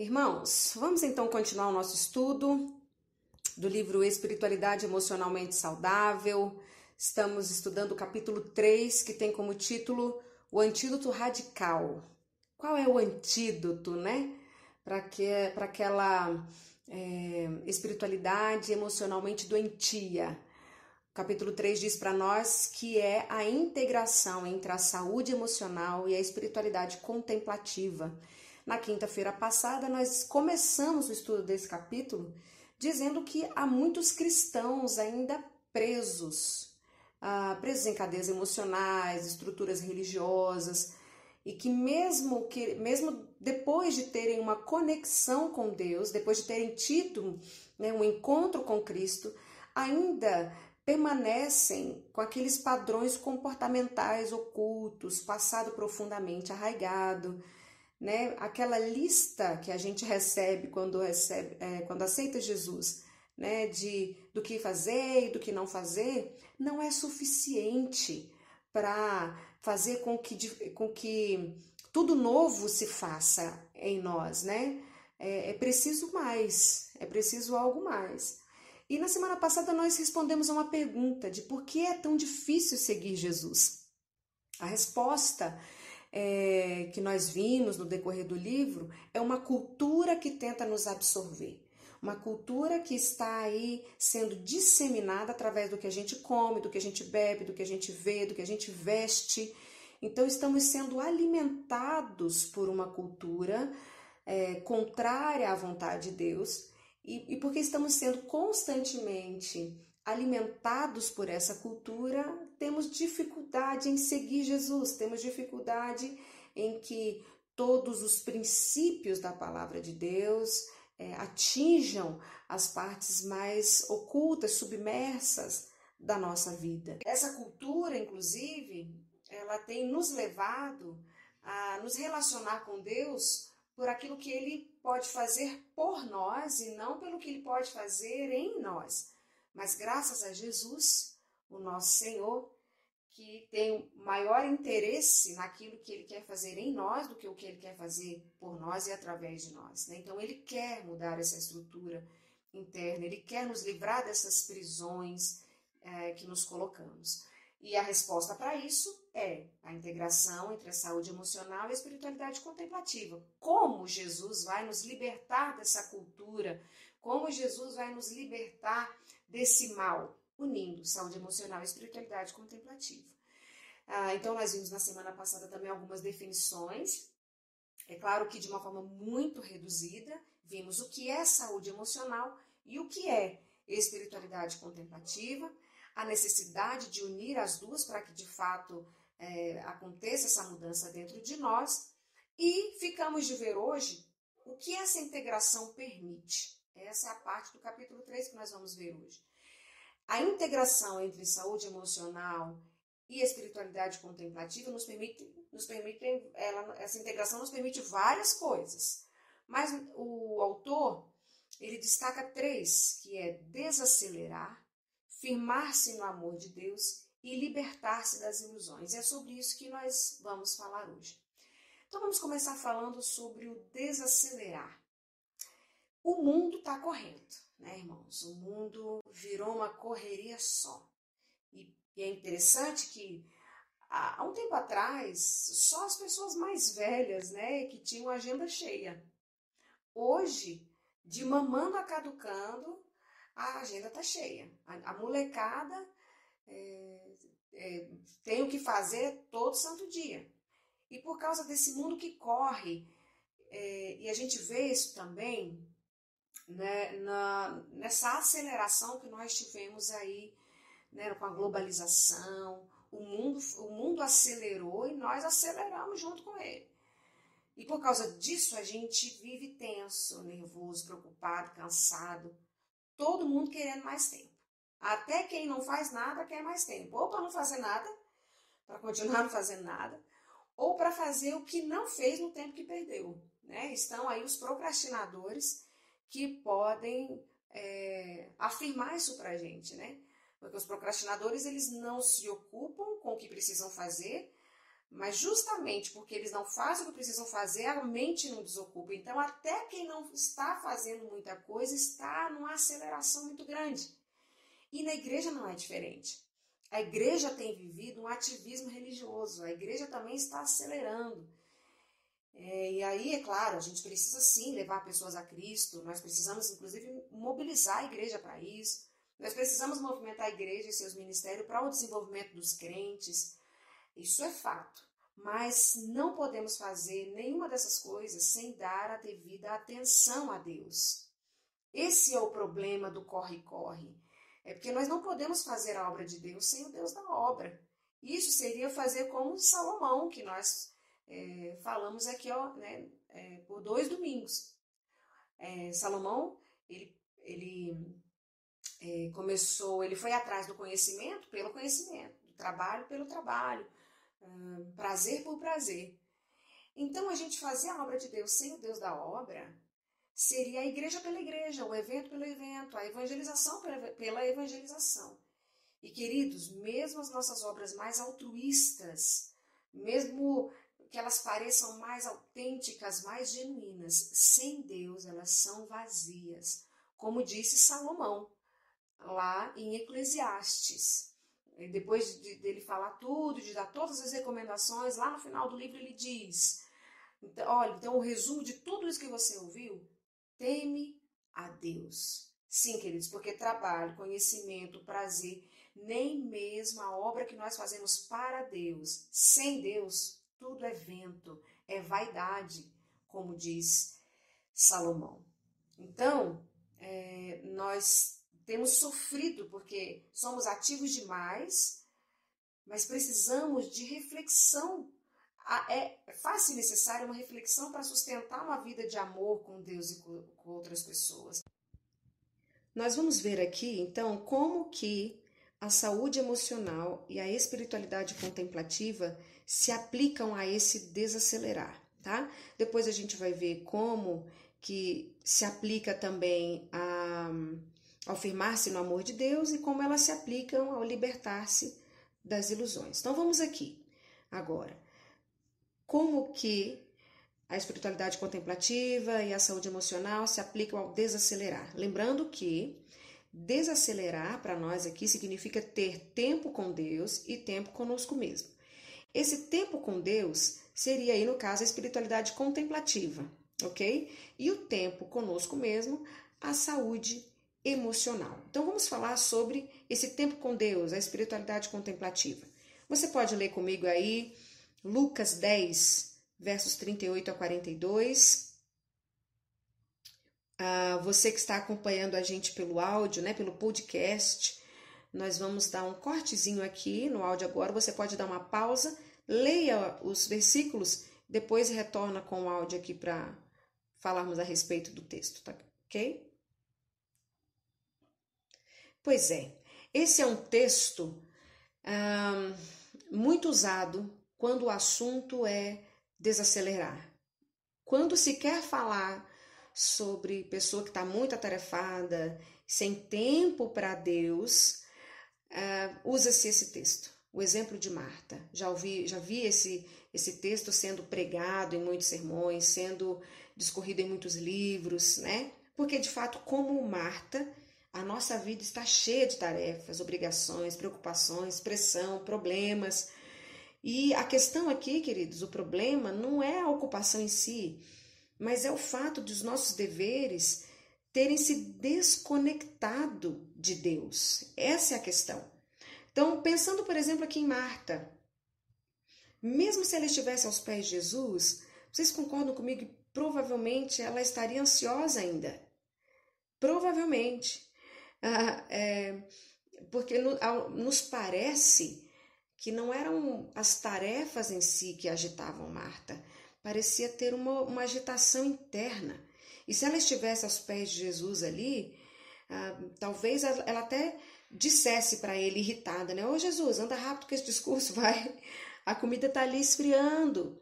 Irmãos, vamos então continuar o nosso estudo do livro Espiritualidade Emocionalmente Saudável. Estamos estudando o capítulo 3, que tem como título O Antídoto Radical. Qual é o antídoto, né? Para que, aquela é, espiritualidade emocionalmente doentia. O capítulo 3 diz para nós que é a integração entre a saúde emocional e a espiritualidade contemplativa. Na quinta-feira passada, nós começamos o estudo desse capítulo dizendo que há muitos cristãos ainda presos, ah, presos em cadeias emocionais, estruturas religiosas, e que mesmo que mesmo depois de terem uma conexão com Deus, depois de terem tido né, um encontro com Cristo, ainda permanecem com aqueles padrões comportamentais ocultos, passado profundamente arraigado, né? Aquela lista que a gente recebe quando recebe, é, quando aceita Jesus, né? De do que fazer e do que não fazer, não é suficiente para fazer com que, com que tudo novo se faça em nós, né? É, é preciso mais, é preciso algo mais. E na semana passada nós respondemos a uma pergunta de por que é tão difícil seguir Jesus. A resposta é, que nós vimos no decorrer do livro é uma cultura que tenta nos absorver. Uma cultura que está aí sendo disseminada através do que a gente come, do que a gente bebe, do que a gente vê, do que a gente veste. Então, estamos sendo alimentados por uma cultura é, contrária à vontade de Deus e, e porque estamos sendo constantemente alimentados por essa cultura, temos dificuldade em seguir Jesus, temos dificuldade em que todos os princípios da palavra de Deus é, atinjam as partes mais ocultas, submersas da nossa vida. Essa cultura, inclusive, ela tem nos levado a nos relacionar com Deus por aquilo que ele pode fazer por nós e não pelo que ele pode fazer em nós. Mas graças a Jesus, o nosso Senhor, que tem maior interesse naquilo que ele quer fazer em nós do que o que ele quer fazer por nós e através de nós. Né? Então, ele quer mudar essa estrutura interna, ele quer nos livrar dessas prisões é, que nos colocamos. E a resposta para isso é a integração entre a saúde emocional e a espiritualidade contemplativa. Como Jesus vai nos libertar dessa cultura? Como Jesus vai nos libertar desse mal? Unindo saúde emocional e espiritualidade contemplativa. Ah, então, nós vimos na semana passada também algumas definições. É claro que de uma forma muito reduzida, vimos o que é saúde emocional e o que é espiritualidade contemplativa a necessidade de unir as duas para que de fato é, aconteça essa mudança dentro de nós. E ficamos de ver hoje o que essa integração permite. Essa é a parte do capítulo 3 que nós vamos ver hoje. A integração entre saúde emocional e espiritualidade contemplativa nos permite, nos permite ela, essa integração nos permite várias coisas. Mas o autor, ele destaca três, que é desacelerar, firmar-se no amor de Deus e libertar-se das ilusões. E é sobre isso que nós vamos falar hoje. Então vamos começar falando sobre o desacelerar. O mundo está correndo, né, irmãos? O mundo virou uma correria só. E, e é interessante que há um tempo atrás, só as pessoas mais velhas, né, que tinham agenda cheia. Hoje, de mamando a caducando, a agenda está cheia. A, a molecada é, é, tem o que fazer todo santo dia. E por causa desse mundo que corre, é, e a gente vê isso também né, na, nessa aceleração que nós tivemos aí né, com a globalização, o mundo, o mundo acelerou e nós aceleramos junto com ele. E por causa disso a gente vive tenso, nervoso, preocupado, cansado, todo mundo querendo mais tempo. Até quem não faz nada quer mais tempo. Ou para não fazer nada, para continuar não fazendo nada, ou para fazer o que não fez no tempo que perdeu. Né? Estão aí os procrastinadores que podem é, afirmar isso para a gente, né? Porque os procrastinadores eles não se ocupam com o que precisam fazer, Mas justamente porque eles não fazem o que precisam fazer, a mente não desocupa. Então, até quem não está fazendo muita coisa está numa aceleração muito grande. E na igreja não é diferente. A igreja tem vivido um ativismo religioso, a igreja também está acelerando. É, e aí, é claro, a gente precisa sim levar pessoas a Cristo, nós precisamos inclusive mobilizar a igreja para isso, nós precisamos movimentar a igreja e seus ministérios para o desenvolvimento dos crentes, isso é fato. Mas não podemos fazer nenhuma dessas coisas sem dar a devida atenção a Deus. Esse é o problema do corre-corre. É porque nós não podemos fazer a obra de Deus sem o Deus da obra. Isso seria fazer como Salomão, que nós é, falamos aqui ó, né, é, por dois domingos. É, Salomão, ele, ele é, começou, ele foi atrás do conhecimento pelo conhecimento, do trabalho pelo trabalho, hum, prazer por prazer. Então, a gente fazer a obra de Deus sem o Deus da obra seria a igreja pela igreja, o evento pelo evento, a evangelização pela, pela evangelização. E queridos, mesmo as nossas obras mais altruístas, mesmo que elas pareçam mais autênticas, mais genuínas. Sem Deus, elas são vazias, como disse Salomão lá em Eclesiastes. Depois de, dele falar tudo, de dar todas as recomendações, lá no final do livro ele diz: então, olha, então o resumo de tudo isso que você ouviu, teme a Deus. Sim, queridos, porque trabalho, conhecimento, prazer, nem mesmo a obra que nós fazemos para Deus, sem Deus, tudo é vento, é vaidade, como diz Salomão. Então, é, nós temos sofrido porque somos ativos demais, mas precisamos de reflexão. É fácil e necessária uma reflexão para sustentar uma vida de amor com Deus e com, outras pessoas. Nós vamos ver aqui, então, como que a saúde emocional e a espiritualidade contemplativa se aplicam a esse desacelerar, tá? Depois a gente vai ver como que se aplica também a, ao firmar-se no amor de Deus e como elas se aplicam ao libertar-se das ilusões. Então vamos aqui agora. Como que a espiritualidade contemplativa e a saúde emocional se aplicam ao desacelerar? Lembrando que desacelerar para nós aqui significa ter tempo com Deus e tempo conosco mesmo. Esse tempo com Deus seria aí, no caso, a espiritualidade contemplativa, ok? E o tempo conosco mesmo, a saúde emocional. Então vamos falar sobre esse tempo com Deus, a espiritualidade contemplativa. Você pode ler comigo aí Lucas 10, versos 38 a 42. Ah, você que está acompanhando a gente pelo áudio, né, pelo podcast, nós vamos dar um cortezinho aqui no áudio agora. Você pode dar uma pausa, leia os versículos, depois retorna com o áudio aqui para falarmos a respeito do texto, tá ok? Pois é, esse é um texto muito usado quando o assunto é desacelerar. Quando se quer falar sobre pessoa que está muito atarefada, sem tempo para Deus, uh, usa-se esse texto, o exemplo de Marta. Já ouvi, já vi esse, esse texto sendo pregado em muitos sermões, sendo discorrido em muitos livros, né? Porque de fato, como Marta, a nossa vida está cheia de tarefas, obrigações, preocupações, pressão, problemas. E a questão aqui, queridos, o problema não é a ocupação em si, mas é o fato dos nossos deveres terem se desconectado de Deus. Essa é a questão. Então, pensando, por exemplo, aqui em Marta, mesmo se ela estivesse aos pés de Jesus, vocês concordam comigo que provavelmente ela estaria ansiosa ainda? Provavelmente. Ah, é, porque no, nos parece que não eram as tarefas em si que agitavam Marta, parecia ter uma, uma agitação interna. E se ela estivesse aos pés de Jesus ali, ah, talvez ela até dissesse para ele, irritada, né? Ô Jesus, anda rápido que esse discurso vai. A comida está ali esfriando.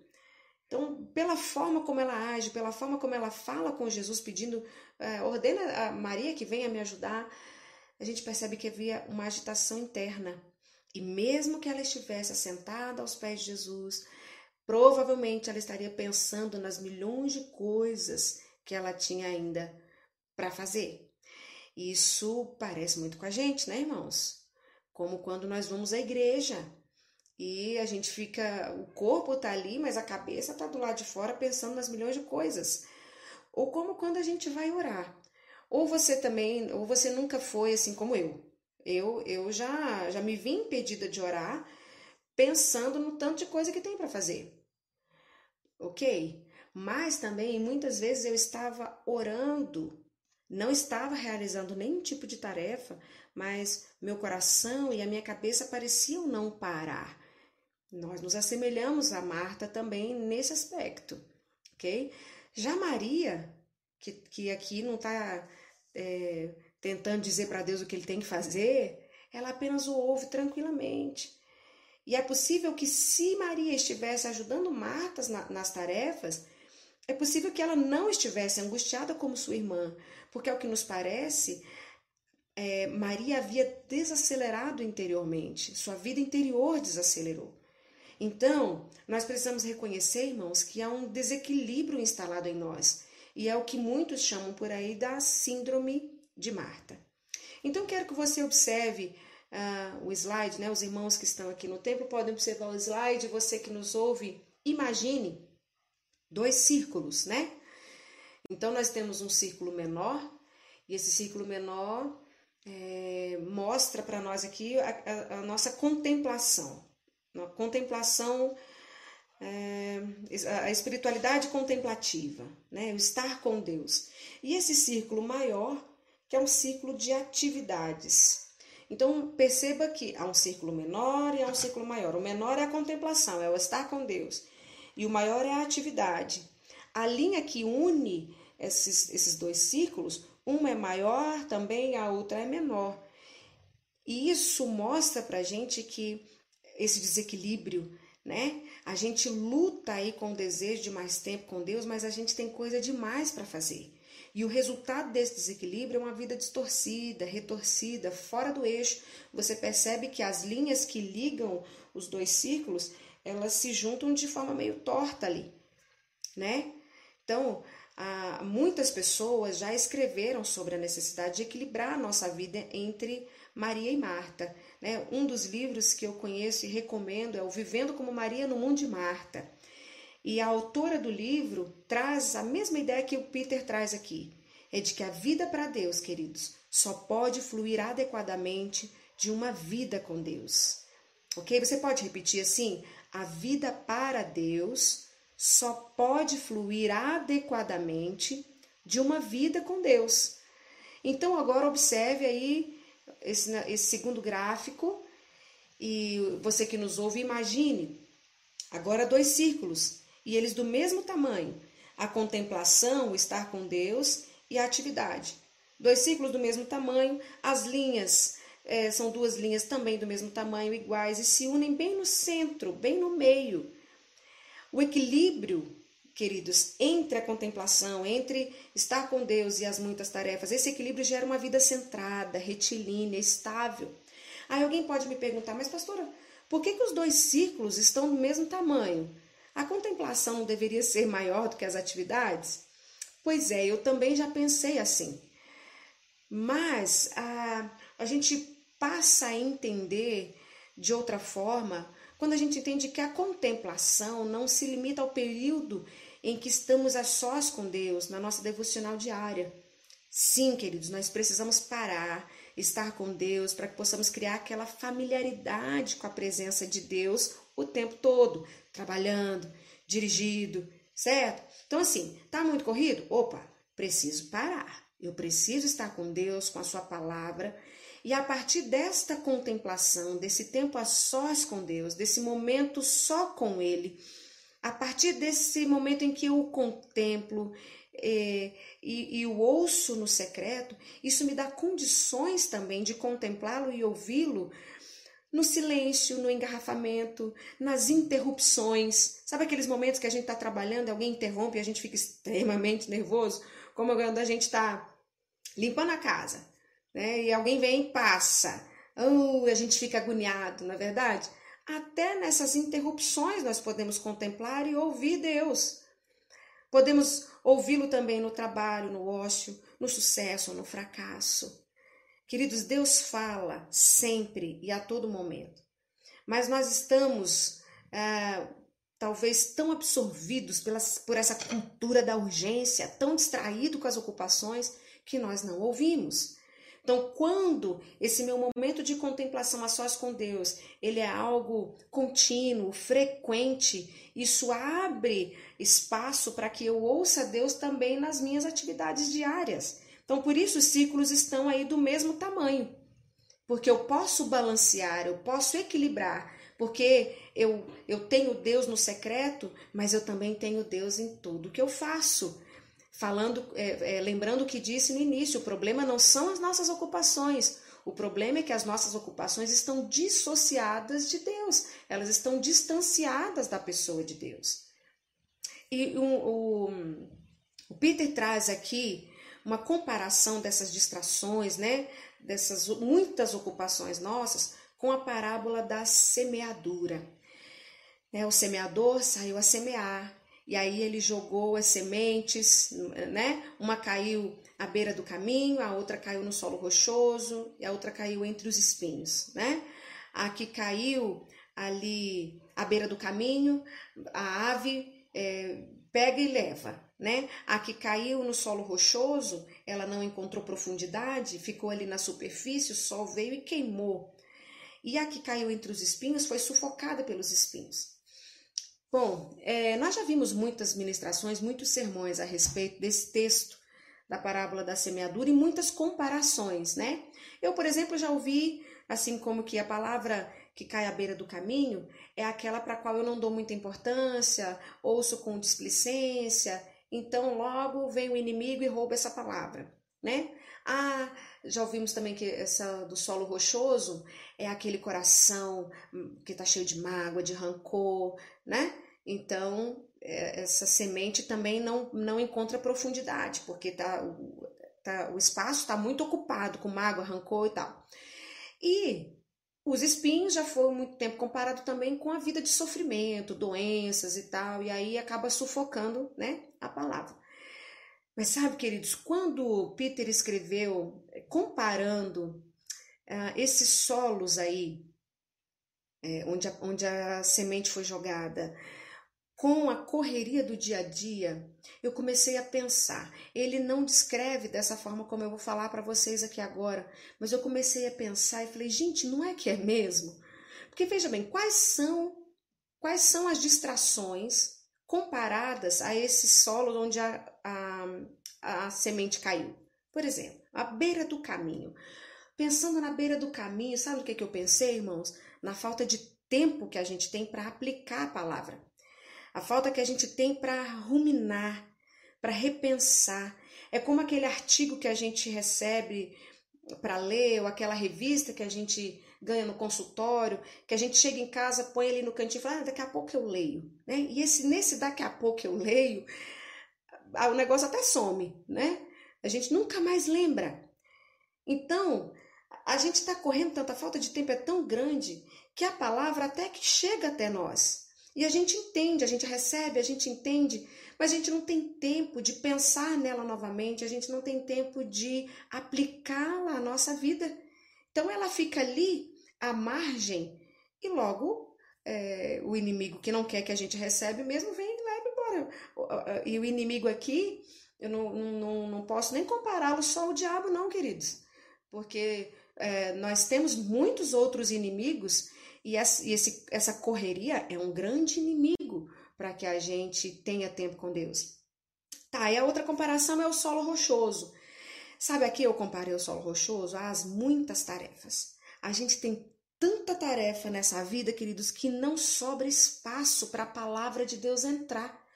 Então, pela forma como ela age, pela forma como ela fala com Jesus, pedindo, é, ordena a Maria que venha me ajudar, a gente percebe que havia uma agitação interna. E mesmo que ela estivesse assentada aos pés de Jesus, provavelmente ela estaria pensando nas milhões de coisas que ela tinha ainda para fazer. Isso parece muito com a gente, né, irmãos? Como quando nós vamos à igreja e a gente fica, o corpo tá ali, mas a cabeça tá do lado de fora pensando nas milhões de coisas. Ou como quando a gente vai orar. Ou você também, ou você nunca foi assim como eu. Eu, eu já, já me vi impedida de orar pensando no tanto de coisa que tem para fazer. Ok? Mas também muitas vezes eu estava orando, não estava realizando nenhum tipo de tarefa, mas meu coração e a minha cabeça pareciam não parar. Nós nos assemelhamos a Marta também nesse aspecto, ok? Já Maria, que, que aqui não está é, tentando dizer para Deus o que ele tem que fazer, ela apenas o ouve tranquilamente. E é possível que, se Maria estivesse ajudando Marta na, nas tarefas, é possível que ela não estivesse angustiada como sua irmã, porque, ao que nos parece, é, Maria havia desacelerado interiormente, sua vida interior desacelerou. Então, nós precisamos reconhecer, irmãos, que há um desequilíbrio instalado em nós, e é o que muitos chamam por aí da síndrome de Marta. Então, quero que você observe uh, o slide, né? Os irmãos que estão aqui no templo podem observar o slide, você que nos ouve, imagine dois círculos, né? Então, nós temos um círculo menor, e esse círculo menor é, mostra para nós aqui a, a, a, nossa contemplação. A contemplação, é, a espiritualidade contemplativa, né? o estar com Deus. E esse círculo maior, que é um círculo de atividades. Então, perceba que há um círculo menor e há um círculo maior. O menor é a contemplação, é o estar com Deus. E o maior é a atividade. A linha que une esses, esses dois círculos, uma é maior também, a outra é menor. E isso mostra para gente que esse desequilíbrio, né? A gente luta aí com o desejo de mais tempo com Deus, mas a gente tem coisa demais para fazer. E o resultado desse desequilíbrio é uma vida distorcida, retorcida, fora do eixo. Você percebe que as linhas que ligam os dois círculos, elas se juntam de forma meio torta ali, né? Então, muitas pessoas já escreveram sobre a necessidade de equilibrar a nossa vida entre Maria e Marta. Né? Um dos livros que eu conheço e recomendo é o Vivendo como Maria no Mundo de Marta. E a autora do livro traz a mesma ideia que o Peter traz aqui: é de que a vida para Deus, queridos, só pode fluir adequadamente de uma vida com Deus. Ok? Você pode repetir assim? A vida para Deus só pode fluir adequadamente de uma vida com Deus. Então, agora observe aí esse, esse segundo gráfico e você que nos ouve, imagine agora dois círculos e eles do mesmo tamanho: a contemplação, o estar com Deus e a atividade. Dois círculos do mesmo tamanho, as linhas é, são duas linhas também do mesmo tamanho, iguais, e se unem bem no centro, bem no meio. O equilíbrio, queridos, entre a contemplação, entre estar com Deus e as muitas tarefas, esse equilíbrio gera uma vida centrada, retilínea, estável. Aí alguém pode me perguntar, mas pastora, por que, que os dois círculos estão do mesmo tamanho? A contemplação não deveria ser maior do que as atividades? Pois é, eu também já pensei assim. Mas a, a gente passa a entender de outra forma quando a gente entende que a contemplação não se limita ao período em que estamos a sós com Deus, na nossa devocional diária. Sim, queridos, nós precisamos parar, estar com Deus, para que possamos criar aquela familiaridade com a presença de Deus o tempo todo, trabalhando, dirigido, certo? Então, assim, tá muito corrido? Opa, preciso parar. Eu preciso estar com Deus, com a Sua palavra e a partir desta contemplação, desse tempo a sós com Deus, desse momento só com Ele, a partir desse momento em que eu o contemplo é, e, e o ouço no secreto, isso me dá condições também de contemplá-lo e ouvi-lo no silêncio, no engarrafamento, nas interrupções. Sabe aqueles momentos que a gente está trabalhando, alguém interrompe e a gente fica extremamente nervoso? Como quando a gente está limpando a casa né? E alguém vem e passa Oh, a gente fica agoniado, não é verdade? Até nessas interrupções nós podemos contemplar e ouvir Deus. Podemos ouvi-lo também no trabalho, no ócio, no sucesso, no fracasso. Queridos, Deus fala sempre e a todo momento. Mas nós estamos ah, talvez tão absorvidos pelas, por essa cultura da urgência, tão distraídos com as ocupações, que nós não ouvimos. Então, quando esse meu momento de contemplação a sós com Deus, ele é algo contínuo, frequente, isso abre espaço para que eu ouça Deus também nas minhas atividades diárias. Então, por isso os ciclos estão aí do mesmo tamanho. Porque eu posso balancear, eu posso equilibrar, porque eu, eu tenho Deus no secreto, mas eu também tenho Deus em tudo que eu faço falando, é, é, lembrando o que disse no início, o problema não são as nossas ocupações. O problema é que as nossas ocupações estão dissociadas de Deus, elas estão distanciadas da pessoa de Deus. E o, o, o Peter traz aqui uma comparação dessas distrações, né, dessas muitas ocupações nossas, com a parábola da semeadura. É, o semeador saiu a semear, e aí ele jogou as sementes, né? Uma caiu à beira do caminho, a outra caiu no solo rochoso e a outra caiu entre os espinhos, né? A que caiu ali à beira do caminho, a ave é, pega e leva, né? A que caiu no solo rochoso, ela não encontrou profundidade, ficou ali na superfície, o sol veio e queimou. E a que caiu entre os espinhos foi sufocada pelos espinhos. Bom, é, nós já vimos muitas ministrações, muitos sermões a respeito desse texto da parábola da semeadura e muitas comparações, né? Eu, por exemplo, já ouvi assim como que a palavra que cai à beira do caminho é aquela para a qual eu não dou muita importância, ouço com displicência, então logo vem o inimigo e rouba essa palavra, né? Ah, já ouvimos também que essa do solo rochoso é aquele coração hum, que está cheio de mágoa, de rancor, né? Então, é, essa semente também não, não encontra profundidade, porque tá, tá, o espaço está muito ocupado com mágoa, rancor e tal. E os espinhos já foram muito tempo comparado também com a vida de sofrimento, doenças e tal, e aí acaba sufocando né, a palavra. Mas sabe, queridos, quando Peter escreveu, eh, comparando uh, esses solos aí, é, onde, a, onde a semente foi jogada, com a correria do dia a dia, eu comecei a pensar. Ele não descreve dessa forma como eu vou falar para vocês aqui agora, mas eu comecei a pensar e falei, gente, não é que é mesmo? Porque veja bem, quais são quais são as distrações comparadas a esses solos onde a, a, a semente caiu. Por exemplo, a beira do caminho. Pensando na beira do caminho, sabe o que, que eu pensei, irmãos? Na falta de tempo que a gente tem para aplicar a palavra. A falta que a gente tem para ruminar, para repensar. É como aquele artigo que a gente recebe para ler, ou aquela revista que a gente ganha no consultório, que a gente chega em casa, põe ele no cantinho e fala, ah, daqui a pouco eu leio, né? E esse nesse daqui a pouco eu leio, o negócio até some, né? A gente nunca mais lembra. Então, a gente está correndo tanta falta de tempo é tão grande que a palavra até que chega até nós. E a gente entende, a gente recebe, a gente entende, mas a gente não tem tempo de pensar nela novamente, a gente não tem tempo de aplicá-la à nossa vida. Então ela fica ali à margem e logo é, o inimigo que não quer que a gente recebe mesmo vem e leva embora. E o inimigo aqui, eu não, não, não posso nem compará-lo só ao diabo, não, queridos. Porque é, nós temos muitos outros inimigos e, esse, essa correria é um grande inimigo para que a gente tenha tempo com Deus. Tá, e a outra comparação é o solo rochoso. Sabe aqui eu comparei o solo rochoso às muitas tarefas. A gente tem tanta tarefa nessa vida, queridos, que não sobra espaço para a palavra de Deus entrar.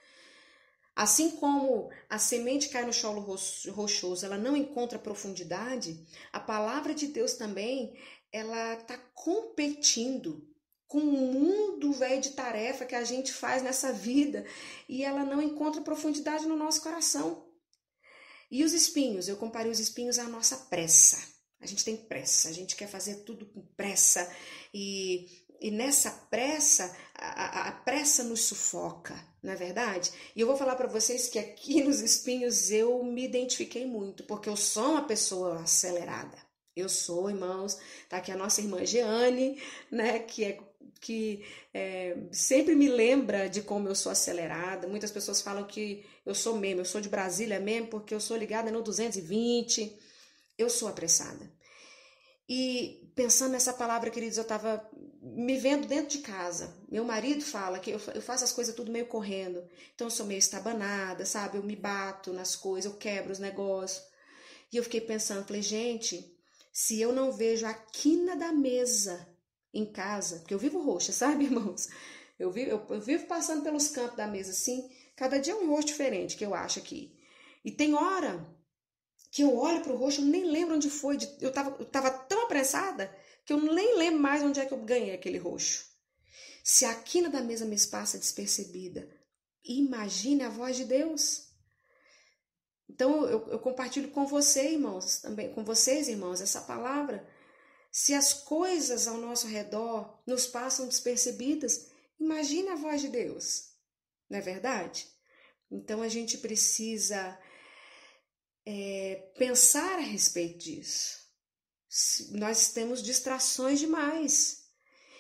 Assim como a semente cai no solo rochoso, ela não encontra profundidade, a palavra de Deus também, ela está competindo com o mundo velho de tarefa que a gente faz nessa vida e ela não encontra profundidade no nosso coração. E os espinhos, eu comparei os espinhos à nossa pressa. A gente tem pressa, a gente quer fazer tudo com pressa e, e nessa pressa, a, a, pressa nos sufoca, não é verdade? E eu vou falar para vocês que aqui nos espinhos eu me identifiquei muito, porque eu sou uma pessoa acelerada. Eu sou, irmãos, tá aqui a nossa irmã Jeane, né, que é que é, sempre me lembra de como eu sou acelerada. Muitas pessoas falam que eu sou mesmo, eu sou de Brasília mesmo, porque eu sou ligada no 220. Eu sou apressada. E pensando nessa palavra, queridos, eu estava me vendo dentro de casa. Meu marido fala que eu, eu faço as coisas tudo meio correndo. Então eu sou meio estabanada, sabe? Eu me bato nas coisas, eu quebro os negócios. E eu fiquei pensando, falei, gente, se eu não vejo a quina da mesa em casa, porque eu vivo roxa, sabe, irmãos? Eu vivo, eu, eu vivo passando pelos cantos da mesa assim, cada dia é um rosto diferente que eu acho aqui. E tem hora que eu olho para o rosto, eu nem lembro onde foi, eu estava eu tava tão apressada que eu nem lembro mais onde é que eu ganhei aquele roxo. Se a quina da mesa me passa despercebida, imagine a voz de Deus. Então eu, eu compartilho com você, irmãos, também com vocês, irmãos, essa palavra. Se as coisas ao nosso redor nos passam despercebidas, imagine a voz de Deus. Não é verdade? Então a gente precisa é, pensar a respeito disso. Nós temos distrações demais.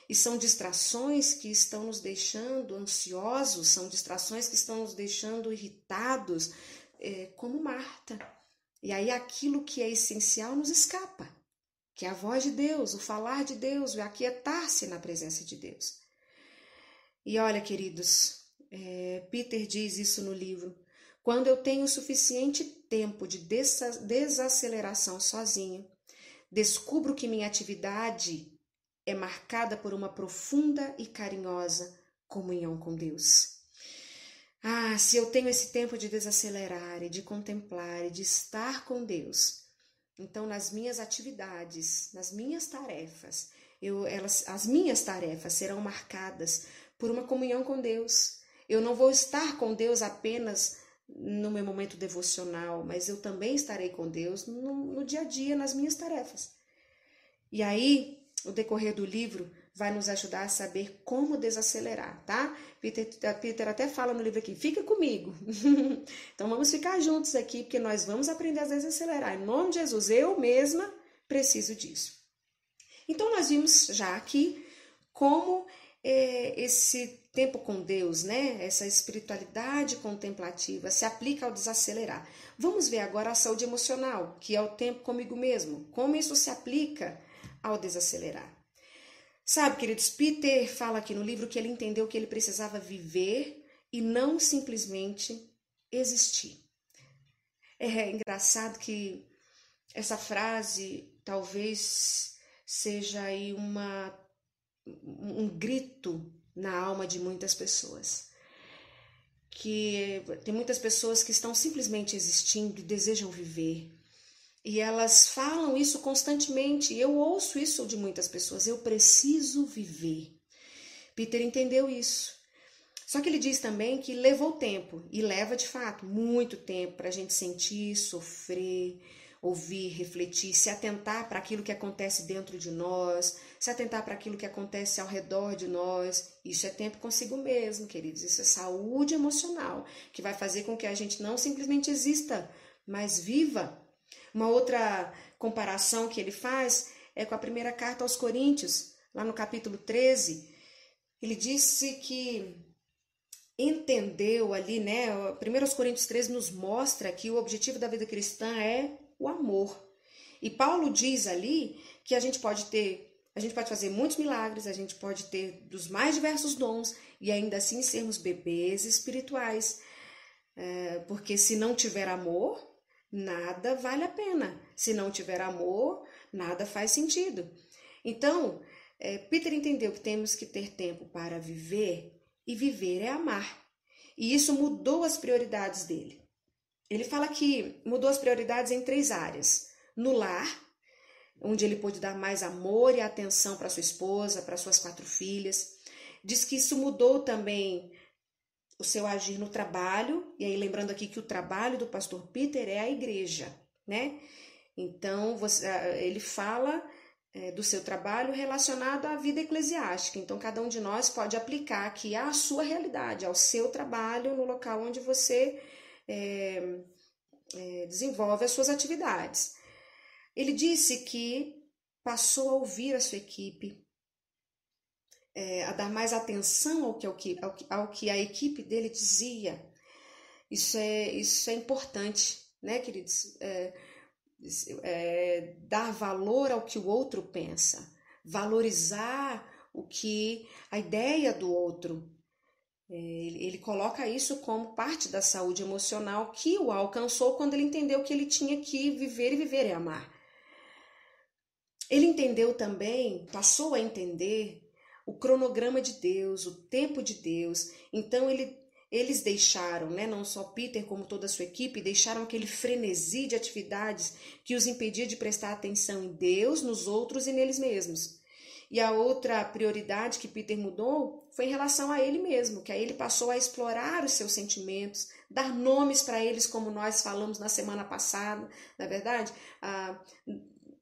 E são distrações que estão nos deixando ansiosos, são distrações que estão nos deixando irritados, é, como Marta. E aí aquilo que é essencial nos escapa que é a voz de Deus, o falar de Deus, o aquietar-se na presença de Deus. E olha, queridos, é, Peter diz isso no livro. Quando eu tenho suficiente tempo de desaceleração sozinho, descubro que minha atividade é marcada por uma profunda e carinhosa comunhão com Deus. Ah, se eu tenho esse tempo de desacelerar e de contemplar e de estar com Deus, então, nas minhas atividades, nas minhas tarefas, eu, elas, as minhas tarefas serão marcadas por uma comunhão com Deus. Eu não vou estar com Deus apenas no meu momento devocional, mas eu também estarei com Deus no, no dia a dia, nas minhas tarefas. E aí, o decorrer do livro vai nos ajudar a saber como desacelerar, tá? Peter, Peter até fala no livro aqui, fica comigo. então vamos ficar juntos aqui, porque nós vamos aprender a desacelerar. Em nome de Jesus, eu mesma preciso disso. Então nós vimos já aqui como é, esse tempo com Deus, né? Essa espiritualidade contemplativa se aplica ao desacelerar. Vamos ver agora a saúde emocional, que é o tempo comigo mesmo. Como isso se aplica ao desacelerar. Sabe, queridos, Peter fala aqui no livro que ele entendeu que ele precisava viver e não simplesmente existir. É engraçado que essa frase talvez seja aí uma um grito na alma de muitas pessoas. Que tem muitas pessoas que estão simplesmente existindo e desejam viver, e elas falam isso constantemente. Eu ouço isso de muitas pessoas. Eu preciso viver. Peter entendeu isso. Só que ele diz também que levou tempo, e leva de fato muito tempo para a gente sentir, sofrer, ouvir, refletir, se atentar para aquilo que acontece dentro de nós, se atentar para aquilo que acontece ao redor de nós. Isso é tempo consigo mesmo, queridos. Isso é saúde emocional, que vai fazer com que a gente não simplesmente exista, mas viva uma outra comparação que ele faz é com a primeira carta aos Coríntios, lá no capítulo 13. Ele disse que entendeu ali, né? 1 Coríntios 13 nos mostra que o objetivo da vida cristã é o amor. E Paulo diz ali que a gente pode ter, a gente pode fazer muitos milagres, a gente pode ter dos mais diversos dons e ainda assim sermos bebês espirituais. É, porque se não tiver amor, nada vale a pena. Se não tiver amor, nada faz sentido. Então, é, Peter entendeu que temos que ter tempo para viver e viver é amar. E isso mudou as prioridades dele. Ele fala que mudou as prioridades em três áreas: no lar, onde ele pôde dar mais amor e atenção para sua esposa, para suas quatro filhas. Diz que isso mudou também o seu agir no trabalho, e aí lembrando aqui que o trabalho do pastor Peter é a igreja, né? Então, você, ele fala é, do seu trabalho relacionado à vida eclesiástica. Então, cada um de nós pode aplicar aqui a sua realidade, ao seu trabalho, no local onde você é, é, desenvolve as suas atividades. Ele disse que passou a ouvir a sua equipe, é, a dar mais atenção ao que, ao, que, ao que a equipe dele dizia. Isso é, isso é importante, né, queridos? É, é, dar valor ao que o outro pensa, valorizar o que a ideia do outro. É, ele, coloca isso como parte da saúde emocional que o alcançou quando ele entendeu que ele tinha que viver e viver e amar. Ele entendeu também, passou a entender o cronograma de Deus, o tempo de Deus. Então ele eles deixaram, né, não só Peter, como toda a sua equipe, deixaram aquele frenesi de atividades que os impedia de prestar atenção em Deus, nos outros e neles mesmos. E a outra prioridade que Peter mudou foi em relação a ele mesmo, que aí ele passou a explorar os seus sentimentos, dar nomes para eles, como nós falamos na semana passada, na é verdade. Ah,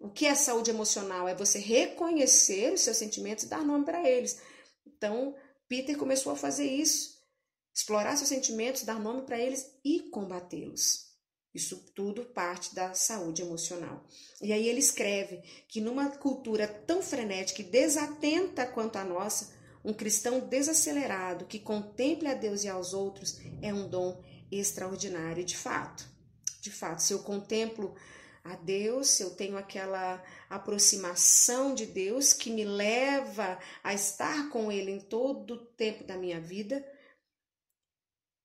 o que é saúde emocional? É você reconhecer os seus sentimentos e dar nome para eles. Então, Peter começou a fazer isso explorar seus sentimentos, dar nome para eles e combatê-los. Isso tudo parte da saúde emocional. E aí ele escreve que numa cultura tão frenética e desatenta quanto a nossa, um cristão desacelerado que contemple a Deus e aos outros é um dom extraordinário de fato. De fato, se eu contemplo a Deus, eu tenho aquela aproximação de Deus que me leva a estar com Ele em todo o tempo da minha vida,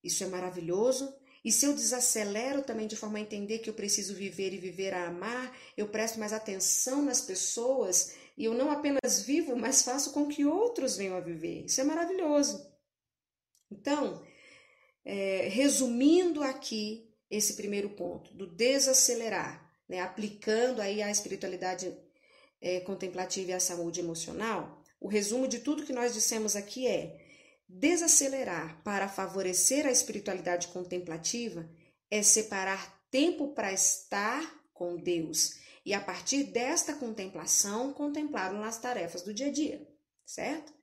isso é maravilhoso. E se eu desacelero também de forma a entender que eu preciso viver e viver a amar, eu presto mais atenção nas pessoas e eu não apenas vivo, mas faço com que outros venham a viver. Isso é maravilhoso. Então, é, resumindo aqui esse primeiro ponto do desacelerar, né, aplicando aí a espiritualidade é, contemplativa e a saúde emocional, o resumo de tudo que nós dissemos aqui é Desacelerar para favorecer a espiritualidade contemplativa é separar tempo para estar com Deus e, a partir desta contemplação, contemplá-lo nas tarefas do dia a dia, certo?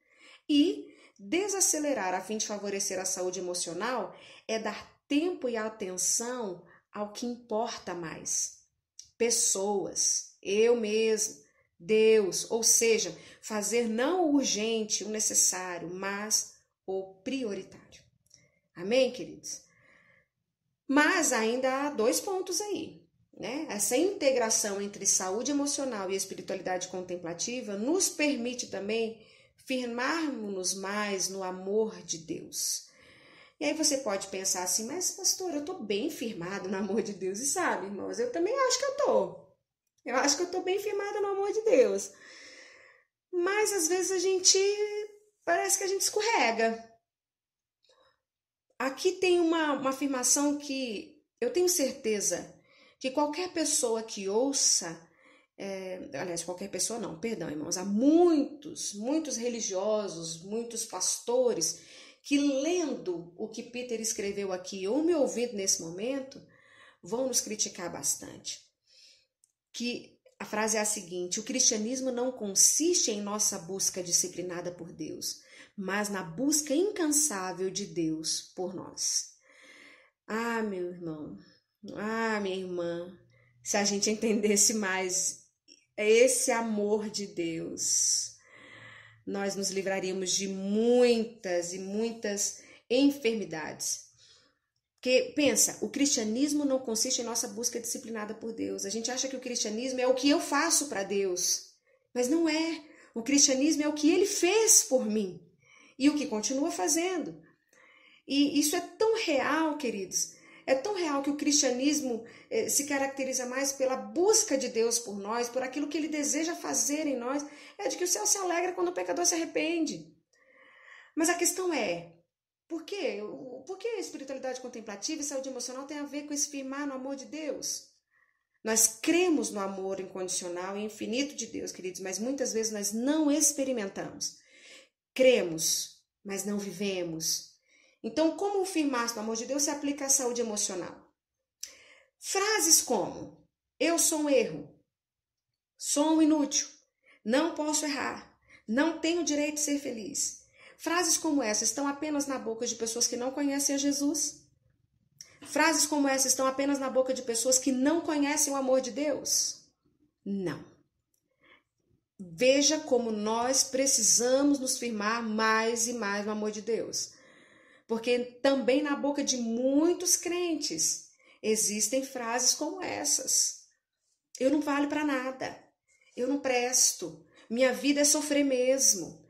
E desacelerar a fim de favorecer a saúde emocional é dar tempo e atenção ao que importa mais. Pessoas, eu mesmo, Deus, ou seja, fazer não o urgente, o necessário, mas ou prioritário. Amém, queridos? Mas ainda há dois pontos aí. Né? Essa integração entre saúde emocional e espiritualidade contemplativa nos permite também firmarmos-nos mais no amor de Deus. E aí você pode pensar assim, mas pastor, eu estou bem firmado no amor de Deus. E sabe, irmãos, eu também acho que eu estou. Eu acho que eu estou bem firmada no amor de Deus. Mas às vezes a gente parece que a gente escorrega. Aqui tem uma, uma afirmação que eu tenho certeza que qualquer pessoa que ouça, é, aliás, qualquer pessoa não, perdão, irmãos, há muitos, muitos religiosos, muitos pastores que lendo o que Peter escreveu aqui ou me ouvindo nesse momento, vão nos criticar bastante. Que a frase é a seguinte: o cristianismo não consiste em nossa busca disciplinada por Deus, mas na busca incansável de Deus por nós. Ah, meu irmão, ah, minha irmã, se a gente entendesse mais esse amor de Deus, nós nos livraríamos de muitas e muitas enfermidades. Porque pensa, o cristianismo não consiste em nossa busca disciplinada por Deus. A gente acha que o cristianismo é o que eu faço para Deus, mas não é. O cristianismo é o que ele fez por mim e o que continua fazendo. E isso é tão real, queridos. É tão real que o cristianismo eh, se caracteriza mais pela busca de Deus por nós, por aquilo que ele deseja fazer em nós. É de que o céu se alegra quando o pecador se arrepende. Mas a questão é: por quê? Por que a espiritualidade contemplativa e saúde emocional tem a ver com esse firmar no amor de Deus? Nós cremos no amor incondicional e infinito de Deus, queridos, mas muitas vezes nós não experimentamos. Cremos, mas não vivemos. Então, como firmar no amor de Deus se aplica à saúde emocional? Frases como: Eu sou um erro. Sou um inútil. Não posso errar. Não tenho direito de ser feliz. Frases como essa estão apenas na boca de pessoas que não conhecem a Jesus? Frases como essa estão apenas na boca de pessoas que não conhecem o amor de Deus? Não. Veja como nós precisamos nos firmar mais e mais no amor de Deus. Porque também na boca de muitos crentes existem frases como essas. Eu não valho para nada. Eu não presto. Minha vida é sofrer mesmo.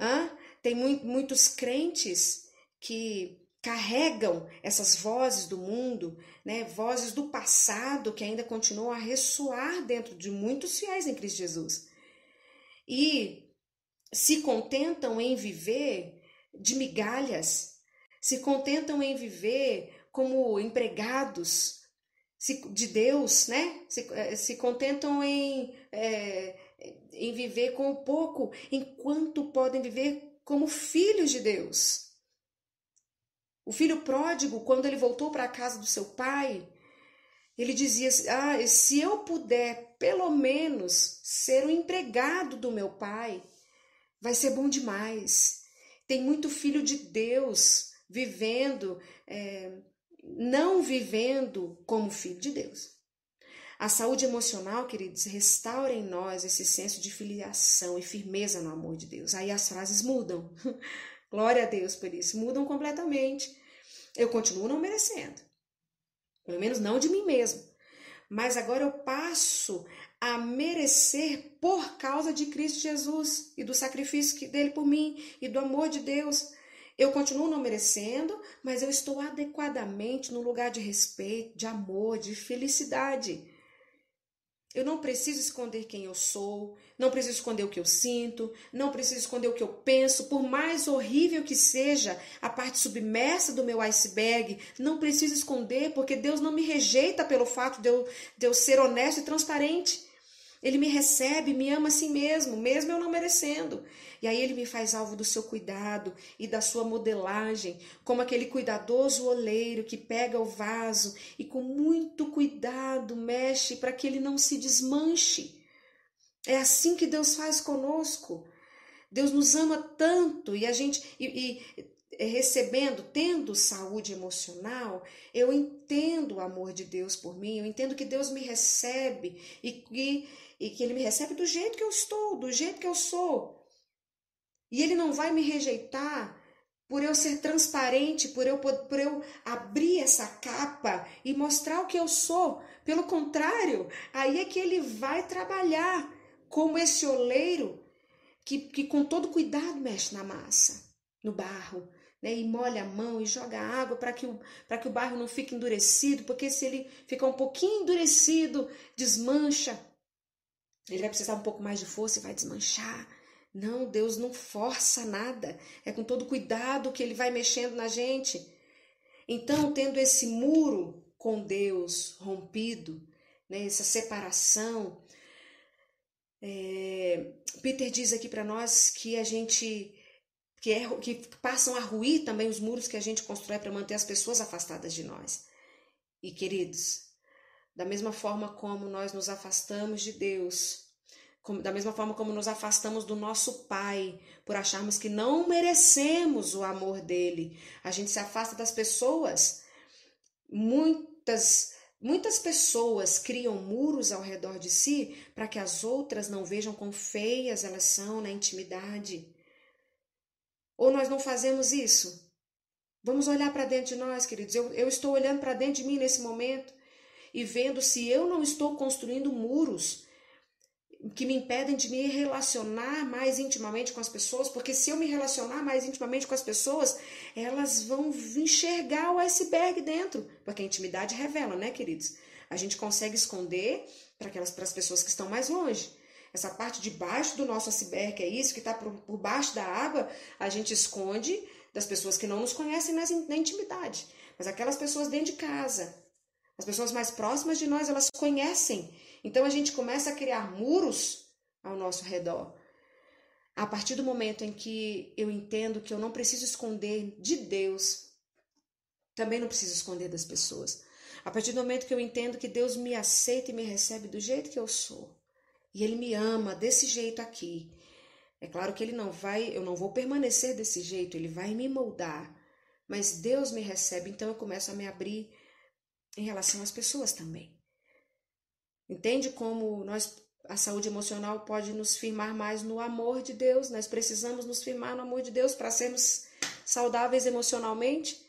Hã? Tem muitos crentes que carregam essas vozes do mundo, né, vozes do passado que ainda continuam a ressoar dentro de muitos fiéis em Cristo Jesus. E se contentam em viver de migalhas, se contentam em viver como empregados de Deus, né? Se, eh, se contentam em, é, em viver com pouco, enquanto podem viver como filhos de Deus. O filho pródigo, quando ele voltou para a casa do seu pai, ele dizia: Ah, se eu puder pelo menos ser o empregado do meu pai, vai ser bom demais. Tem muito filho de Deus vivendo, é, não vivendo como filho de Deus. A saúde emocional, queridos, restaura em nós esse senso de filiação e firmeza no amor de Deus. Aí as frases mudam. Glória a Deus por isso. Mudam completamente. Eu continuo não merecendo. Pelo menos não de mim mesmo. Mas agora eu passo a merecer por causa de Cristo Jesus e do sacrifício dele por mim e do amor de Deus. Eu continuo não merecendo, mas eu estou adequadamente no lugar de respeito, de amor, de felicidade. Eu não preciso esconder quem eu sou, não preciso esconder o que eu sinto, não preciso esconder o que eu penso, por mais horrível que seja a parte submersa do meu iceberg, não preciso esconder, porque Deus não me rejeita pelo fato de eu, de eu ser honesto e transparente. Ele me recebe, me ama assim mesmo, mesmo eu não merecendo. E aí ele me faz alvo do seu cuidado e da sua modelagem, como aquele cuidadoso oleiro que pega o vaso e com muito cuidado mexe para que ele não se desmanche. É assim que Deus faz conosco. Deus nos ama tanto e a gente e, e recebendo, tendo saúde emocional, eu entendo o amor de Deus por mim, eu entendo que Deus me recebe e, e, e que Ele me recebe do jeito que eu estou, do jeito que eu sou. E ele não vai me rejeitar por eu ser transparente, por eu, por eu abrir essa capa e mostrar o que eu sou. Pelo contrário, aí é que ele vai trabalhar como esse oleiro que, que com todo cuidado mexe na massa, no barro, né, e molha a mão e joga água para que, o, que o barro não fique endurecido, porque se ele ficar um pouquinho endurecido, desmancha. Ele vai precisar um pouco mais de força e vai desmanchar. Não, Deus não força nada. É com todo cuidado que ele vai mexendo na gente. Então, tendo esse muro com Deus rompido, né, essa separação, é, Peter diz aqui para nós que a gente que, é, que passam a ruir também os muros que a gente constrói para manter as pessoas afastadas de nós. E queridos, da mesma forma como nós nos afastamos de Deus, da mesma forma como nos afastamos do nosso Pai por acharmos que não merecemos o amor dele, a gente se afasta das pessoas. Muitas muitas pessoas criam muros ao redor de si para que as outras não vejam quão feias elas são na intimidade. Ou nós não fazemos isso? Vamos olhar para dentro de nós, queridos. Eu, eu estou olhando para dentro de mim nesse momento e vendo se eu não estou construindo muros que me impedem de me relacionar mais intimamente com as pessoas, porque se eu me relacionar mais intimamente com as pessoas, elas vão enxergar o iceberg dentro, porque a intimidade revela, né, queridos? A gente consegue esconder para aquelas para as pessoas que estão mais longe. Essa parte de baixo do nosso iceberg é isso que está por, por baixo da água, a gente esconde das pessoas que não nos conhecem na, intimidade. Mas aquelas pessoas dentro de casa, as pessoas mais próximas de nós, elas conhecem então a gente começa a criar muros ao nosso redor. A partir do momento em que eu entendo que eu não preciso esconder de Deus, também não preciso esconder das pessoas. A partir do momento que eu entendo que Deus me aceita e me recebe do jeito que eu sou, e Ele me ama desse jeito aqui, é claro que Ele não vai, eu não vou permanecer desse jeito, Ele vai me moldar, mas Deus me recebe, então eu começo a me abrir em relação às pessoas também. Entende como nós a saúde emocional pode nos firmar mais no amor de Deus? Nós precisamos nos firmar no amor de Deus para sermos saudáveis emocionalmente?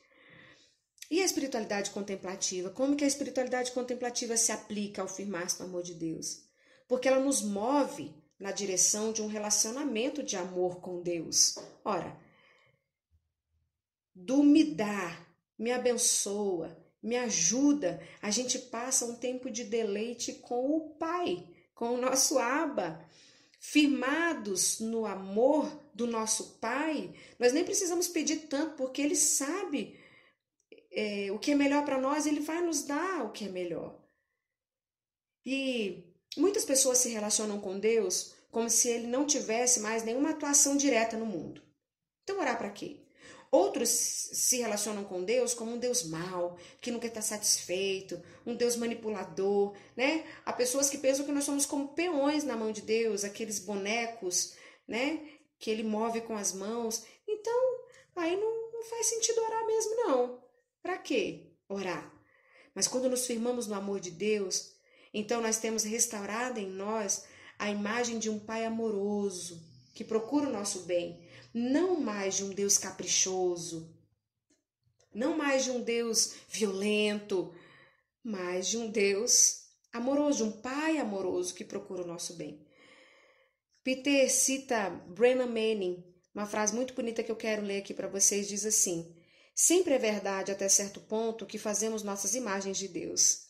E a espiritualidade contemplativa? Como que a espiritualidade contemplativa se aplica ao firmar-se no amor de Deus? Porque ela nos move na direção de um relacionamento de amor com Deus. Ora, do me dá, me abençoa, me ajuda, a gente passa um tempo de deleite com o Pai, com o nosso Aba. Firmados no amor do nosso Pai, nós nem precisamos pedir tanto, porque Ele sabe é, o que é melhor para nós, Ele vai nos dar o que é melhor. E muitas pessoas se relacionam com Deus como se Ele não tivesse mais nenhuma atuação direta no mundo. Então, orar para quê? Outros se relacionam com Deus como um Deus mau, que nunca está satisfeito, um Deus manipulador, né? Há pessoas que pensam que nós somos como peões na mão de Deus, aqueles bonecos, né? Que ele move com as mãos. Então, aí não, não faz sentido orar mesmo, não. Para quê orar? Mas quando nos firmamos no amor de Deus, então nós temos restaurado em nós a imagem de um Pai amoroso, que procura o nosso bem, não mais de um Deus caprichoso, não mais de um Deus violento, mas de um Deus amoroso, um Pai amoroso que procura o nosso bem. Peter cita Brennan Manning, uma frase muito bonita que eu quero ler aqui para vocês, diz assim: Sempre é verdade até certo ponto que fazemos nossas imagens de Deus.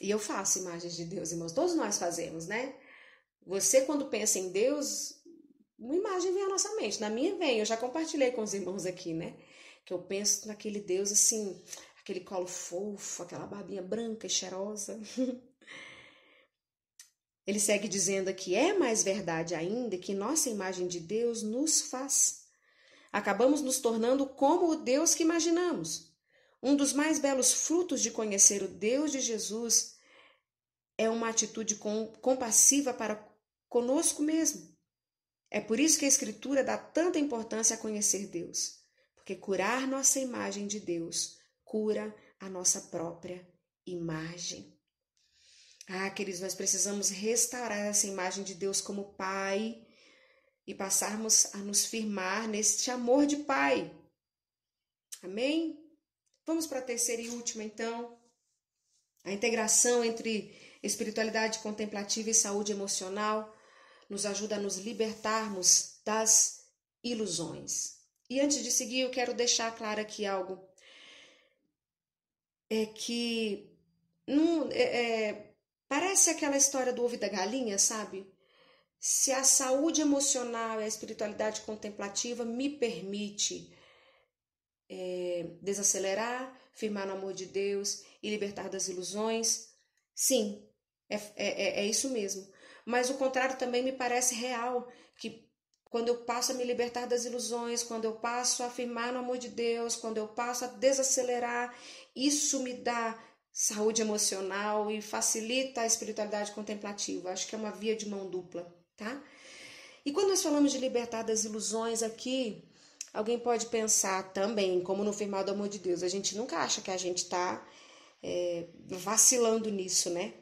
E eu faço imagens de Deus, irmãos, todos nós fazemos, né? Você, quando pensa em Deus, uma imagem vem à nossa mente. Na minha vem, eu já compartilhei com os irmãos aqui, né? Que eu penso naquele Deus assim, aquele colo fofo, aquela barbinha branca e cheirosa. Ele segue dizendo que é mais verdade ainda que nossa imagem de Deus nos faz. Acabamos nos tornando como o Deus que imaginamos. Um dos mais belos frutos de conhecer o Deus de Jesus é uma atitude compassiva para conosco mesmo. É por isso que a Escritura dá tanta importância a conhecer Deus, porque curar nossa imagem de Deus cura a nossa própria imagem. Ah, queridos, nós precisamos restaurar essa imagem de Deus como Pai e passarmos a nos firmar neste amor de Pai. Amém? Vamos para a terceira e última, então. A integração entre espiritualidade contemplativa e saúde emocional nos ajuda a nos libertarmos das ilusões. E antes de seguir, eu quero deixar claro aqui algo. É que não, é, é, parece aquela história do ovo da galinha, sabe? Se a saúde emocional e a espiritualidade contemplativa me permite é, desacelerar, firmar no amor de Deus e libertar das ilusões, sim, é, é, é, é isso mesmo. Mas o contrário também me parece real, que quando eu passo a me libertar das ilusões, quando eu passo a afirmar no amor de Deus, quando eu passo a desacelerar, isso me dá saúde emocional e facilita a espiritualidade contemplativa. Acho que é uma via de mão dupla, tá? E quando nós falamos de libertar das ilusões aqui, alguém pode pensar também, como no firmar do amor de Deus, a gente nunca acha que a gente está é, vacilando nisso, né?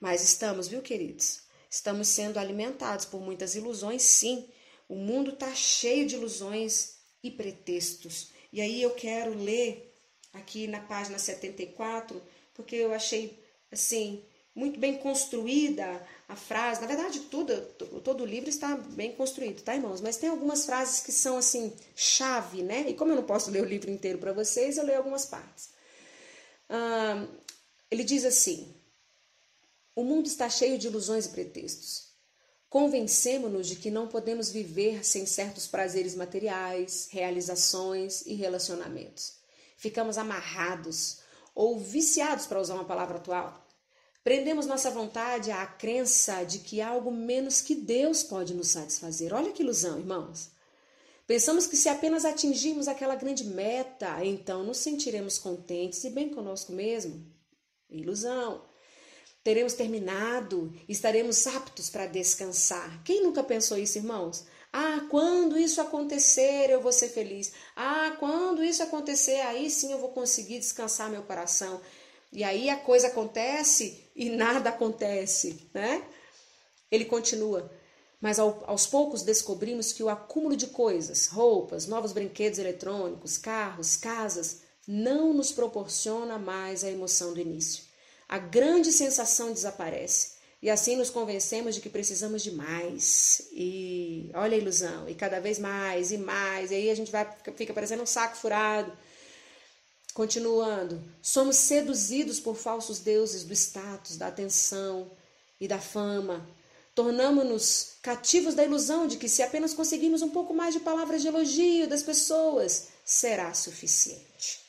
Mas estamos, viu, queridos? Estamos sendo alimentados por muitas ilusões, sim. O mundo está cheio de ilusões e pretextos. E aí eu quero ler aqui na página 74, porque eu achei assim muito bem construída a frase. Na verdade, tudo, todo o livro está bem construído, tá, irmãos? Mas tem algumas frases que são assim chave, né? E como eu não posso ler o livro inteiro para vocês, eu leio algumas partes. Ah, ele diz assim: o mundo está cheio de ilusões e pretextos. Convencemos-nos de que não podemos viver sem certos prazeres materiais, realizações e relacionamentos. Ficamos amarrados ou viciados, para usar uma palavra atual. Prendemos nossa vontade à crença de que algo menos que Deus pode nos satisfazer. Olha que ilusão, irmãos. Pensamos que se apenas atingirmos aquela grande meta, então nos sentiremos contentes e bem conosco mesmo. Ilusão. Teremos terminado, estaremos aptos para descansar. Quem nunca pensou isso, irmãos? Ah, quando isso acontecer, eu vou ser feliz. Ah, quando isso acontecer, aí sim eu vou conseguir descansar meu coração. E aí a coisa acontece e nada acontece, né? Ele continua. Mas ao, aos poucos descobrimos que o acúmulo de coisas, roupas, novos brinquedos eletrônicos, carros, casas, não nos proporciona mais a emoção do início. A grande sensação desaparece. E assim nos convencemos de que precisamos de mais. E olha a ilusão, e cada vez mais e mais. E aí a gente vai fica parecendo um saco furado. Continuando, somos seduzidos por falsos deuses do status, da atenção e da fama. Tornamos-nos cativos da ilusão de que se apenas conseguirmos um pouco mais de palavras de elogio das pessoas, será suficiente.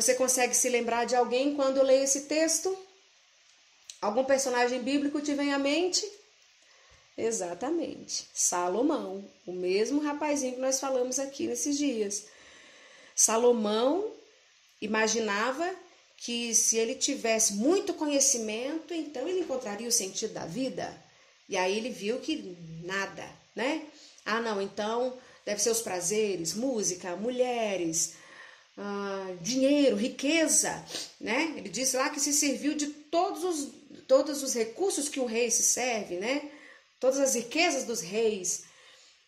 Você consegue se lembrar de alguém quando leio esse texto? Algum personagem bíblico te vem à mente? Exatamente, Salomão, o mesmo rapazinho que nós falamos aqui nesses dias. Salomão imaginava que se ele tivesse muito conhecimento, então ele encontraria o sentido da vida. E aí ele viu que nada, né? Ah, não, então deve ser os prazeres, música, mulheres, ah, dinheiro, riqueza, né? Ele disse lá que se serviu de todos os, todos os recursos que um rei se serve, né? Todas as riquezas dos reis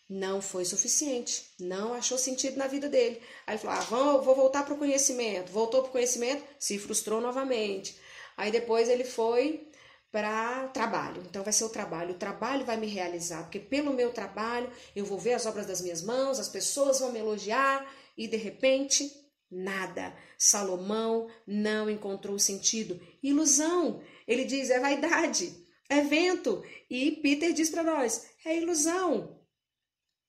não foi suficiente, não achou sentido na vida dele. Aí ele falou: ah, vou, vou voltar para o conhecimento. Voltou para o conhecimento, se frustrou novamente. Aí depois ele foi para trabalho. Então vai ser o trabalho. O trabalho vai me realizar, porque pelo meu trabalho eu vou ver as obras das minhas mãos, as pessoas vão me elogiar e de repente nada. Salomão não encontrou sentido. Ilusão. Ele diz é vaidade, é vento. E Peter diz para nós, é ilusão.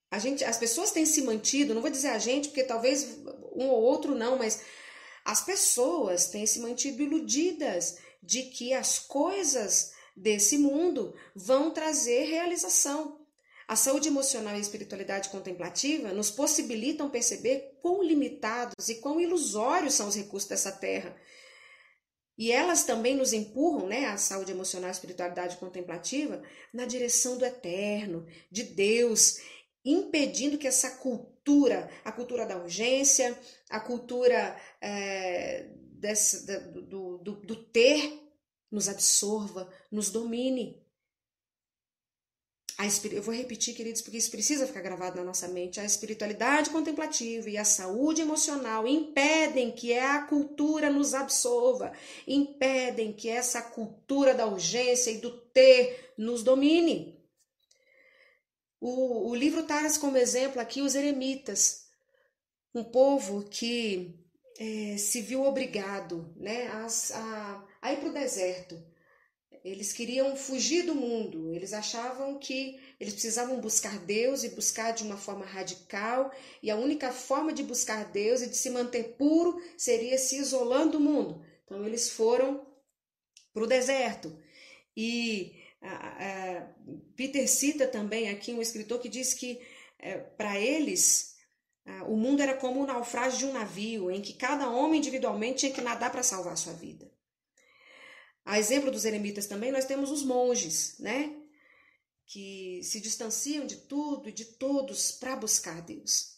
A gente, as pessoas têm se mantido, não vou dizer a gente, porque talvez um ou outro não, mas as pessoas têm se mantido iludidas de que as coisas desse mundo vão trazer realização. A saúde emocional e a espiritualidade contemplativa nos possibilitam perceber quão limitados e quão ilusórios são os recursos dessa terra. E elas também nos empurram, né, a saúde emocional e a espiritualidade contemplativa, na direção do eterno, de Deus impedindo que essa cultura, a cultura da urgência, a cultura é, desse, do, do, do ter, nos absorva, nos domine. A, eu vou repetir, queridos, porque isso precisa ficar gravado na nossa mente. A espiritualidade contemplativa e a saúde emocional impedem que a cultura nos absorva, impedem que essa cultura da urgência e do ter nos domine. O, o livro traz como exemplo aqui os eremitas, um povo que é, se viu obrigado né, a, a, a ir para o deserto. Eles queriam fugir do mundo, eles achavam que eles precisavam buscar Deus e buscar de uma forma radical, e a única forma de buscar Deus e de se manter puro seria se isolando do mundo. Então eles foram para o deserto. E Peter cita também aqui um escritor que diz que é, para eles o mundo era como o naufrágio de um navio, em que cada homem individualmente tinha que nadar para salvar a sua vida. A exemplo dos eremitas também, nós temos os monges, né? Que se distanciam de tudo e de todos para buscar Deus.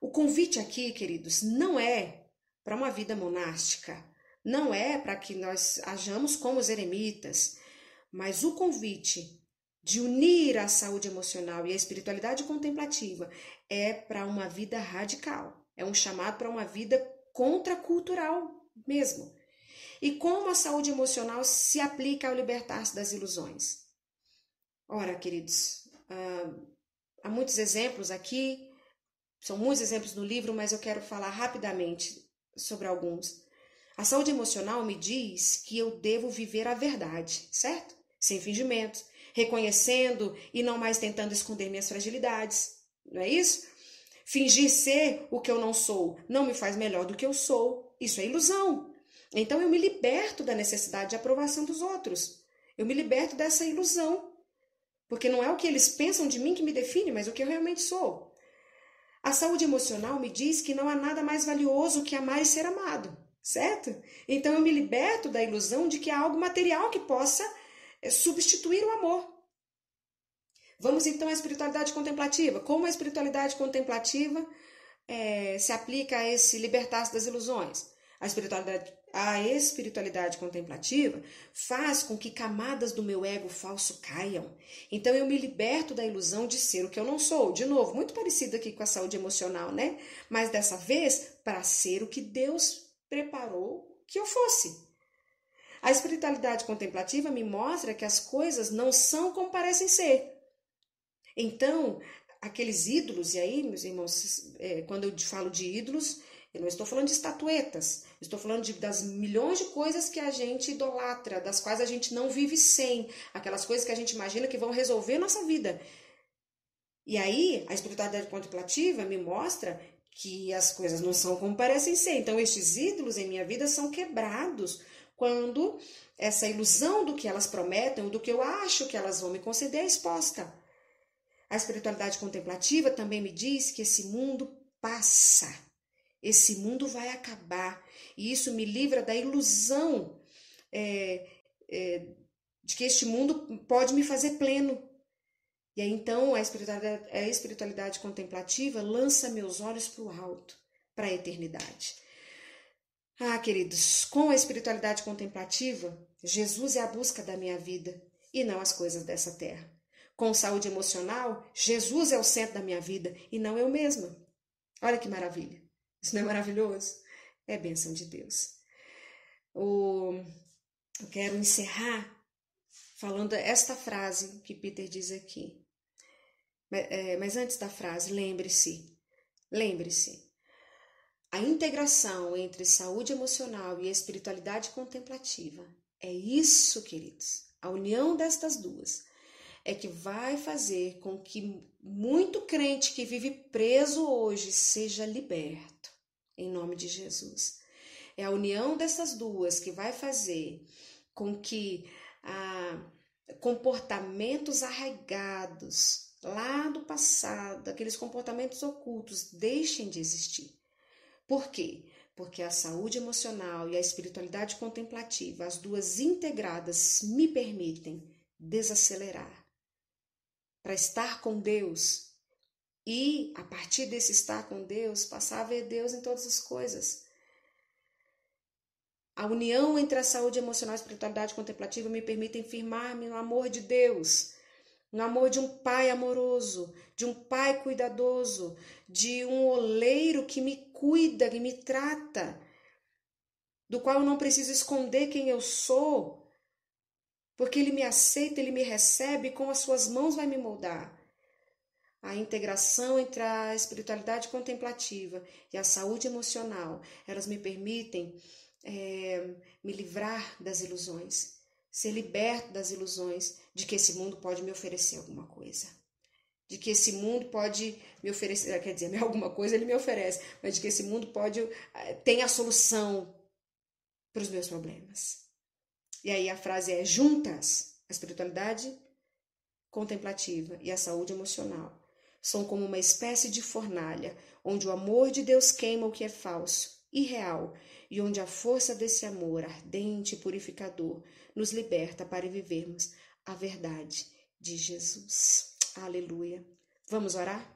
O convite aqui, queridos, não é para uma vida monástica, não é para que nós hajamos como os eremitas, mas o convite de unir a saúde emocional e a espiritualidade contemplativa é para uma vida radical. É um chamado para uma vida contracultural mesmo. E como a saúde emocional se aplica ao libertar-se das ilusões? Ora, queridos, uh, há muitos exemplos aqui, são muitos exemplos no livro, mas eu quero falar rapidamente sobre alguns. A saúde emocional me diz que eu devo viver a verdade, certo? sem fingimentos, reconhecendo e não mais tentando esconder minhas fragilidades. Não é isso? Fingir ser o que eu não sou não me faz melhor do que eu sou. Isso é ilusão. Então eu me liberto da necessidade de aprovação dos outros. Eu me liberto dessa ilusão. Porque não é o que eles pensam de mim que me define, mas o que eu realmente sou. A saúde emocional me diz que não há nada mais valioso que amar e ser amado. certo? Então eu me liberto da ilusão de que há algo material que possa eh, substituir o amor. Vamos então à espiritualidade contemplativa. Como a espiritualidade contemplativa é, se aplica a esse libertar-se das ilusões? A espiritualidade, a espiritualidade contemplativa faz com que camadas do meu ego falso caiam. Então eu me liberto da ilusão de ser o que eu não sou. De novo, muito parecido aqui com a saúde emocional, né? Mas dessa vez para ser o que Deus preparou que eu fosse. A espiritualidade contemplativa me mostra que as coisas não são como parecem ser. Então, aqueles ídolos, e aí, meus irmãos, é, quando eu falo de ídolos, eu não estou falando de estatuetas, estou falando de, das milhões de coisas que a gente idolatra, das quais a gente não vive sem, aquelas coisas que a gente imagina que vão resolver nossa vida. E aí, a espiritualidade contemplativa me mostra que as coisas não são como parecem ser. Então, estes ídolos em minha vida são quebrados quando essa ilusão do que elas prometem, do que eu acho que elas vão me conceder, é exposta. A espiritualidade contemplativa também me diz que esse mundo passa, esse mundo vai acabar, e isso me livra da ilusão é, é, de que este mundo pode me fazer pleno. E aí então a espiritualidade, a espiritualidade contemplativa lança meus olhos para o alto, para a eternidade. Ah, queridos, com a espiritualidade contemplativa, Jesus é a busca da minha vida e não as coisas dessa terra. Com saúde emocional, Jesus é o centro da minha vida e não eu mesma. Olha que maravilha. Isso não é maravilhoso? É bênção de Deus. O... Eu quero encerrar falando esta frase que Peter diz aqui. É, mas antes da frase, lembre-se, lembre-se, a integração entre saúde emocional e espiritualidade contemplativa é isso, queridos. A união destas duas é que vai fazer com que muito crente que vive preso hoje seja liberto, em nome de Jesus. É a união dessas duas que vai fazer com que ah, comportamentos arraigados lá do passado, aqueles comportamentos ocultos, deixem de existir. Por quê? Porque a saúde emocional e a espiritualidade contemplativa, as duas integradas, me permitem desacelerar para estar com Deus e, a partir desse estar com Deus, passar a ver Deus em todas as coisas. A união entre a saúde emocional e a espiritualidade contemplativa me permite firmar-me no amor de Deus, no amor de um pai amoroso, de um pai cuidadoso, de um oleiro que me cuida, que me trata, do qual eu não preciso esconder quem eu sou, porque ele me aceita, ele me recebe e com as suas mãos vai me moldar. A integração entre a espiritualidade contemplativa e a saúde emocional, elas me permitem é, me livrar das ilusões, ser liberto das ilusões de que esse mundo pode me oferecer alguma coisa. De que esse mundo pode me oferecer, quer dizer, alguma coisa ele me oferece, mas de que esse mundo pode eh, tem a solução para os meus problemas. E aí a frase é juntas, a espiritualidade contemplativa e a saúde emocional são como uma espécie de fornalha, onde o amor de Deus queima o que é falso, irreal, e onde a força desse amor ardente e purificador nos liberta para vivermos a verdade de Jesus. Aleluia. Vamos orar?